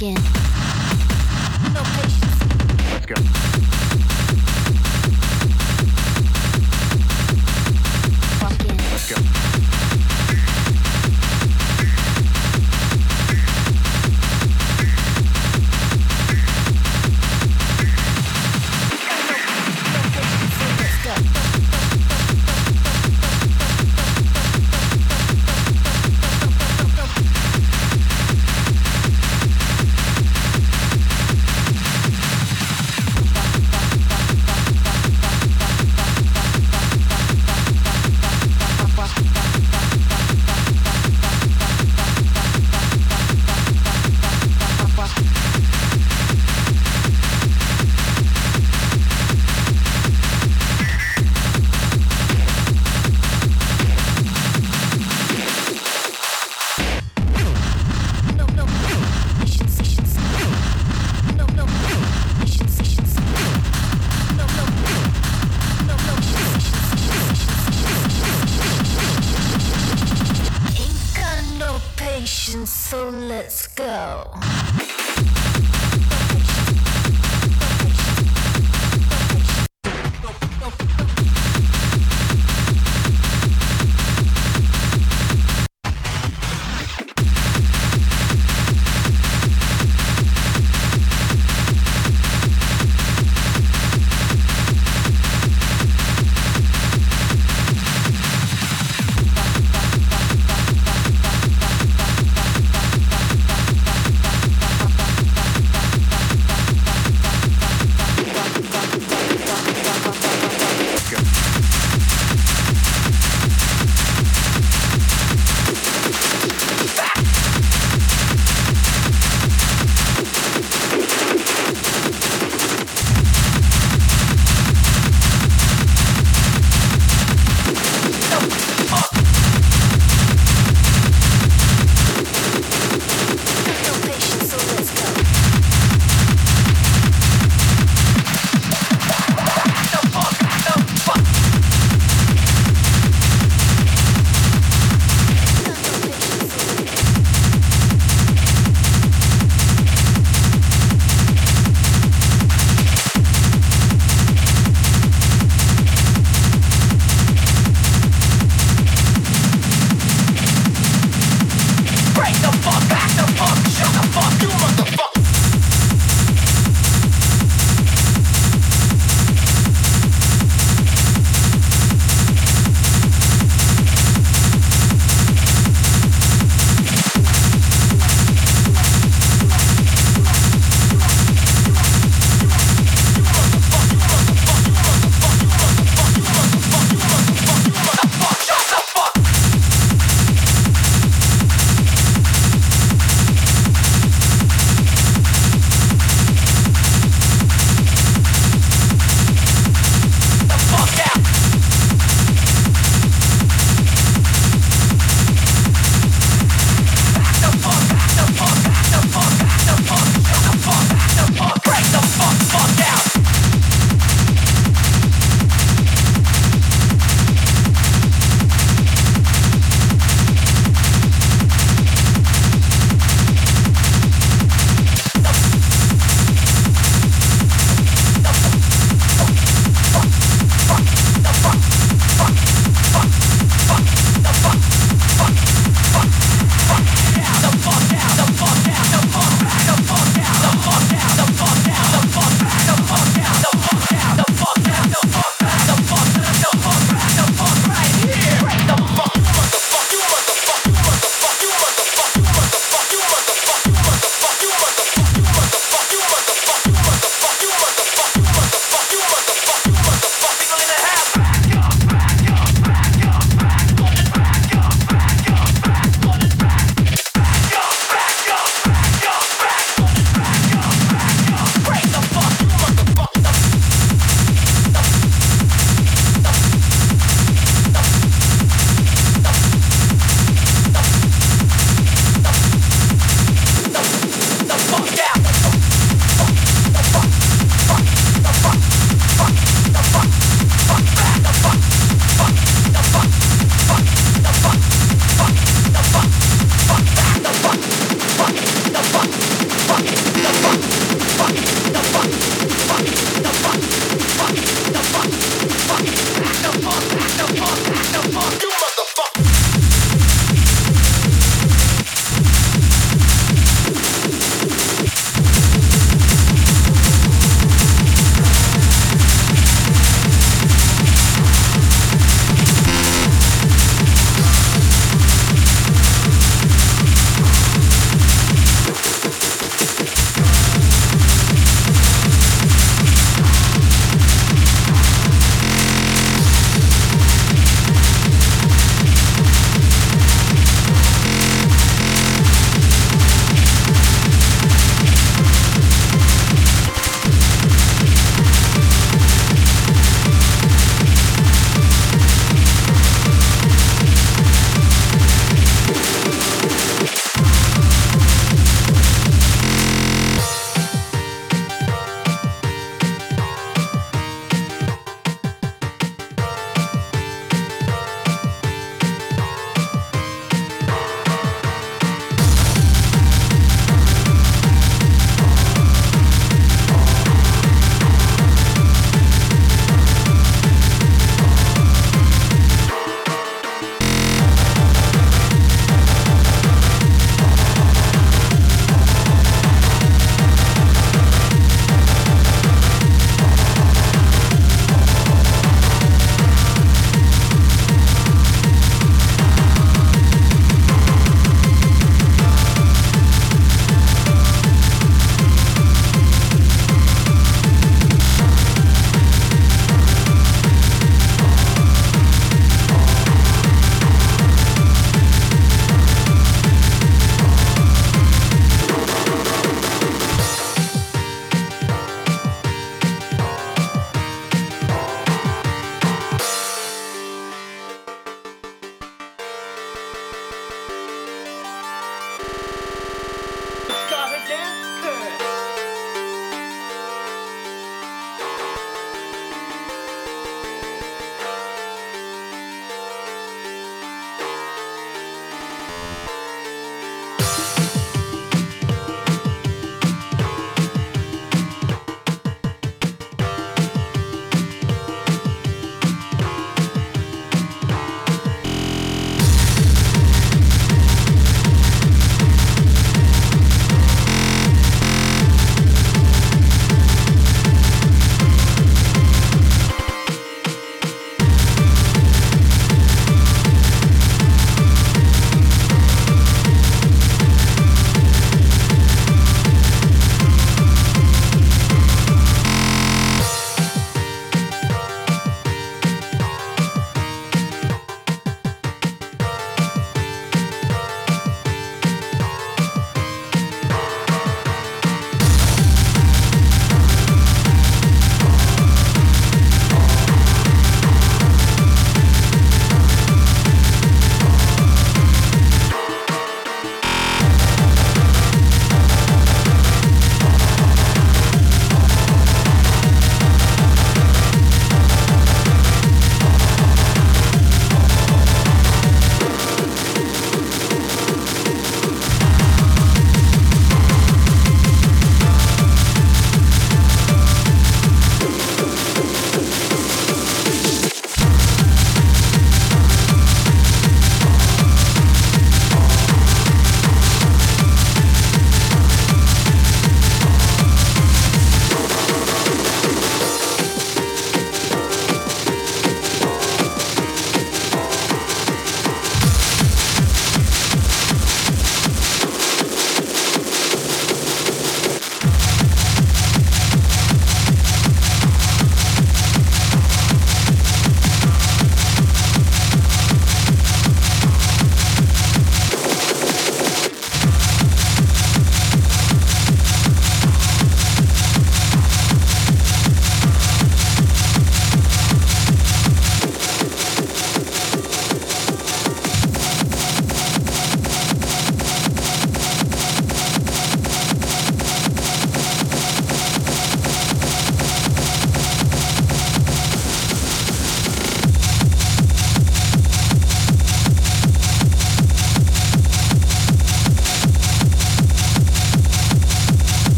again.